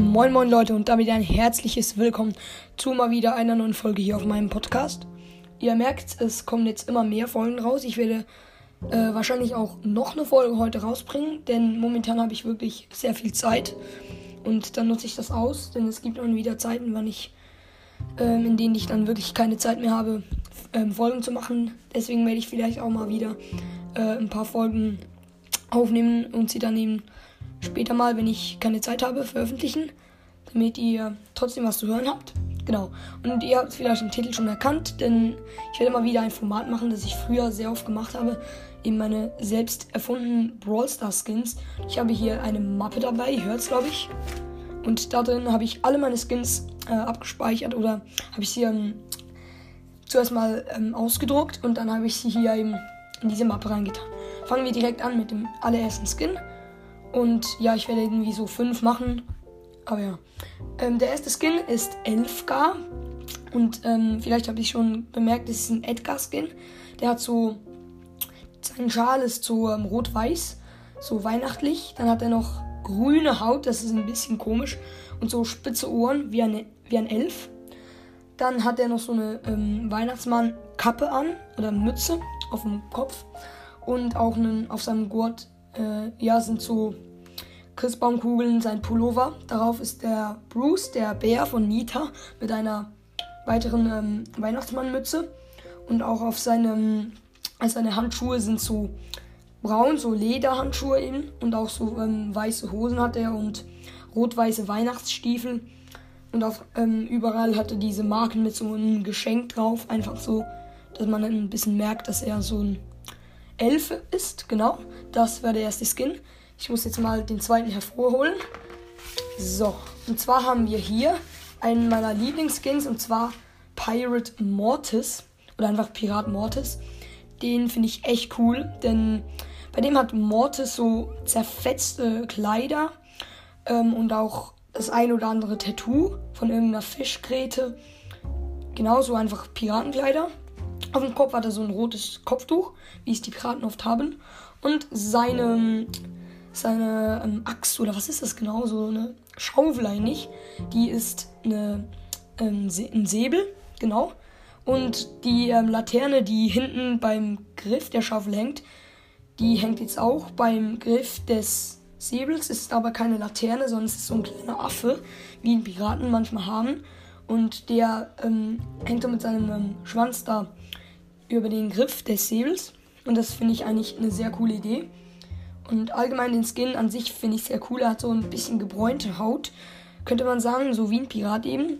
Moin moin Leute und damit ein herzliches Willkommen zu mal wieder einer neuen Folge hier auf meinem Podcast. Ihr merkt, es kommen jetzt immer mehr Folgen raus. Ich werde äh, wahrscheinlich auch noch eine Folge heute rausbringen, denn momentan habe ich wirklich sehr viel Zeit und dann nutze ich das aus, denn es gibt immer wieder Zeiten, wann ich, ähm, in denen ich dann wirklich keine Zeit mehr habe, ähm, Folgen zu machen. Deswegen werde ich vielleicht auch mal wieder äh, ein paar Folgen aufnehmen und sie dann eben später mal, wenn ich keine Zeit habe, veröffentlichen, damit ihr trotzdem was zu hören habt. Genau. Und ihr habt es vielleicht im Titel schon erkannt, denn ich werde mal wieder ein Format machen, das ich früher sehr oft gemacht habe. Eben meine selbst erfundenen Brawl Stars Skins. Ich habe hier eine Mappe dabei, ihr hört es glaube ich. Und da drin habe ich alle meine Skins äh, abgespeichert oder habe ich sie ähm, zuerst mal ähm, ausgedruckt und dann habe ich sie hier eben in diese Mappe reingetan. Fangen wir direkt an mit dem allerersten Skin. Und ja, ich werde irgendwie so fünf machen. Aber ja. Ähm, der erste Skin ist Elfgar. Und ähm, vielleicht habe ich schon bemerkt, es ist ein Edgar-Skin. Der hat so. Sein Schal ist so ähm, rot-weiß. So weihnachtlich. Dann hat er noch grüne Haut. Das ist ein bisschen komisch. Und so spitze Ohren wie, eine, wie ein Elf. Dann hat er noch so eine ähm, Weihnachtsmann-Kappe an. Oder Mütze auf dem Kopf. Und auch einen, auf seinem Gurt äh, ja, sind so Christbaumkugeln, sein Pullover. Darauf ist der Bruce, der Bär von Nita, mit einer weiteren ähm, Weihnachtsmannmütze. Und auch auf seinem, also seine Handschuhe sind so braun, so Lederhandschuhe eben. Und auch so ähm, weiße Hosen hat er und rot-weiße Weihnachtsstiefel. Und auf, ähm, überall hatte diese Marken mit so einem Geschenk drauf. Einfach so, dass man ein bisschen merkt, dass er so ein Elfe ist. Genau, das war der erste Skin. Ich muss jetzt mal den zweiten hervorholen. So, und zwar haben wir hier einen meiner Lieblingsskins und zwar Pirate Mortis oder einfach Pirat Mortis. Den finde ich echt cool, denn bei dem hat Mortis so zerfetzte Kleider ähm, und auch das ein oder andere Tattoo von irgendeiner Fischgräte. Genauso einfach Piratenkleider. Auf dem Kopf hat er so ein rotes Kopftuch, wie es die Piraten oft haben. Und seine seine ähm, Axt oder was ist das genau? So eine Schaufel eigentlich. Die ist eine, ähm, ein Säbel, genau. Und die ähm, Laterne, die hinten beim Griff der Schaufel hängt, die hängt jetzt auch beim Griff des Säbels. Ist aber keine Laterne, sondern es ist so ein kleiner Affe, wie ein Piraten manchmal haben. Und der ähm, hängt dann mit seinem ähm, Schwanz da über den Griff des Säbels. Und das finde ich eigentlich eine sehr coole Idee. Und allgemein den Skin an sich finde ich sehr cool. Er hat so ein bisschen gebräunte Haut. Könnte man sagen, so wie ein Pirat eben.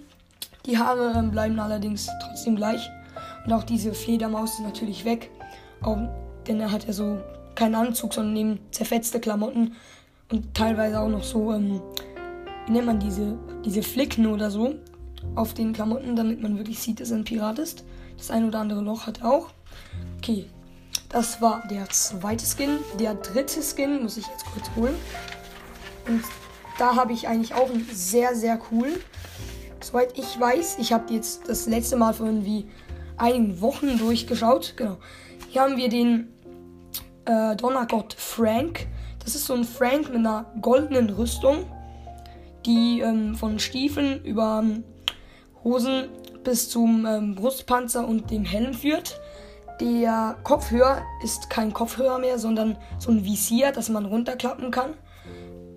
Die Haare ähm, bleiben allerdings trotzdem gleich. Und auch diese Fledermaus ist natürlich weg. Auch, denn er hat ja so keinen Anzug, sondern eben zerfetzte Klamotten. Und teilweise auch noch so, ähm, wie nennt man diese, diese Flicken oder so auf den Klamotten, damit man wirklich sieht, dass er ein Pirat ist. Das ein oder andere Loch hat auch. Okay, das war der zweite Skin. Der dritte Skin muss ich jetzt kurz holen. Und da habe ich eigentlich auch einen sehr, sehr coolen. Soweit ich weiß, ich habe jetzt das letzte Mal vor irgendwie einigen Wochen durchgeschaut. Genau. Hier haben wir den äh, Donnergott Frank. Das ist so ein Frank mit einer goldenen Rüstung, die ähm, von Stiefeln über ähm, Hosen bis zum ähm, Brustpanzer und dem Helm führt. Der Kopfhörer ist kein Kopfhörer mehr, sondern so ein Visier, das man runterklappen kann.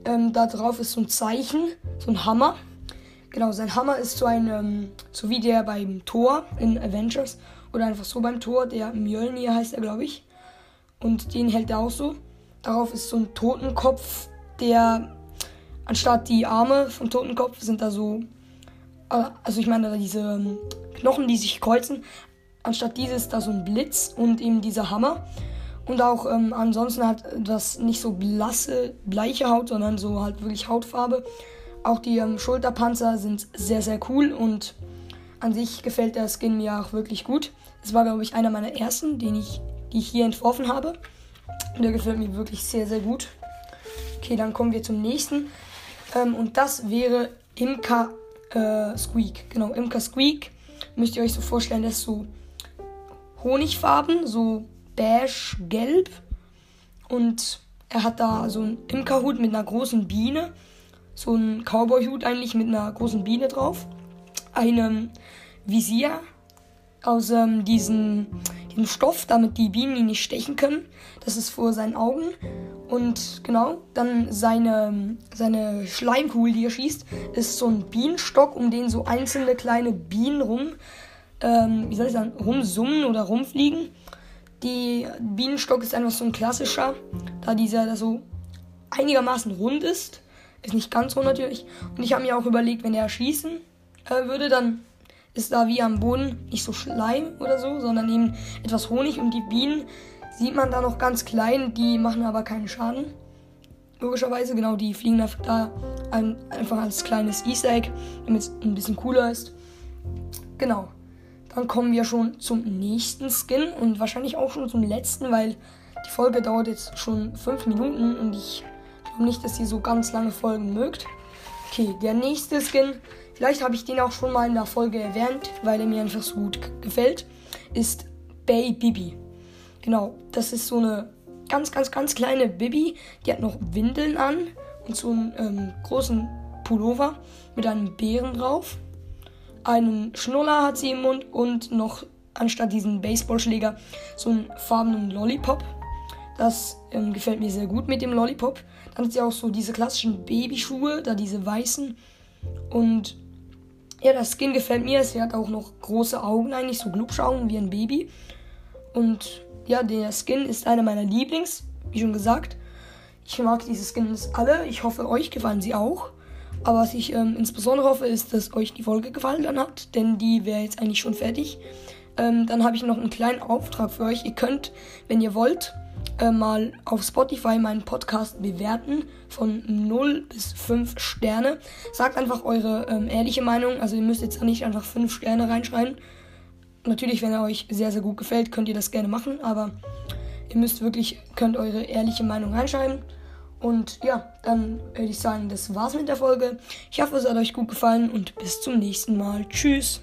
Ähm, da drauf ist so ein Zeichen, so ein Hammer. Genau, sein Hammer ist so ein, ähm, so wie der beim Tor in Avengers oder einfach so beim Tor, der Mjölnir heißt er, glaube ich. Und den hält er auch so. Darauf ist so ein Totenkopf, der anstatt die Arme vom Totenkopf sind da so, also ich meine diese ähm, Knochen, die sich kreuzen, anstatt dieses da so ein Blitz und eben dieser Hammer. Und auch ähm, ansonsten hat das nicht so blasse, bleiche Haut, sondern so halt wirklich Hautfarbe. Auch die ähm, Schulterpanzer sind sehr, sehr cool und an sich gefällt der Skin mir auch wirklich gut. Es war, glaube ich, einer meiner ersten, den ich, die ich hier entworfen habe. Der gefällt mir wirklich sehr, sehr gut. Okay, dann kommen wir zum nächsten. Ähm, und das wäre Imka äh, Squeak. Genau, Imka Squeak. Müsst ihr euch so vorstellen, der ist so Honigfarben, so beige-gelb. Und er hat da so einen Imkerhut mit einer großen Biene. so ein Cowboy-Hut eigentlich mit einer großen Biene drauf. Einem Visier aus ähm, diesem, diesem Stoff, damit die Bienen ihn nicht stechen können. Das ist vor seinen Augen. Und genau, dann seine, seine Schleimkugel, die er schießt, ist so ein Bienenstock, um den so einzelne kleine Bienen rum, ähm, wie soll ich sagen, rumsummen oder rumfliegen. Die Bienenstock ist einfach so ein klassischer, da dieser so einigermaßen rund ist. Ist nicht ganz rund natürlich. Und ich habe mir auch überlegt, wenn er schießen äh, würde, dann ist da wie am Boden nicht so Schleim oder so, sondern eben etwas Honig und die Bienen sieht man da noch ganz klein, die machen aber keinen Schaden. Logischerweise, genau, die fliegen da einfach als kleines Easter Egg, damit es ein bisschen cooler ist. Genau. Dann kommen wir schon zum nächsten Skin und wahrscheinlich auch schon zum letzten, weil die Folge dauert jetzt schon 5 Minuten und ich glaube nicht, dass ihr so ganz lange Folgen mögt. Okay, der nächste Skin, vielleicht habe ich den auch schon mal in der Folge erwähnt, weil er mir einfach so gut gefällt, ist Bay Bibi. Genau, das ist so eine ganz, ganz, ganz kleine Bibi. Die hat noch Windeln an und so einen ähm, großen Pullover mit einem Bären drauf. Einen Schnuller hat sie im Mund und noch anstatt diesen Baseballschläger so einen farbenen Lollipop. Das ähm, gefällt mir sehr gut mit dem Lollipop. Dann hat sie auch so diese klassischen Babyschuhe, da diese weißen. Und ja, das Skin gefällt mir. Sie hat auch noch große Augen, eigentlich so Glubschaugen wie ein Baby. Und ja, der Skin ist einer meiner Lieblings, wie schon gesagt. Ich mag diese Skins alle. Ich hoffe, euch gefallen sie auch. Aber was ich ähm, insbesondere hoffe, ist, dass euch die Folge gefallen hat, denn die wäre jetzt eigentlich schon fertig. Ähm, dann habe ich noch einen kleinen Auftrag für euch. Ihr könnt, wenn ihr wollt, äh, mal auf Spotify meinen Podcast bewerten von 0 bis 5 Sterne. Sagt einfach eure ähm, ehrliche Meinung. Also ihr müsst jetzt nicht einfach 5 Sterne reinschreiben. Natürlich, wenn er euch sehr, sehr gut gefällt, könnt ihr das gerne machen, aber ihr müsst wirklich, könnt eure ehrliche Meinung reinschreiben. Und ja, dann würde ich sagen, das war's mit der Folge. Ich hoffe, es hat euch gut gefallen und bis zum nächsten Mal. Tschüss.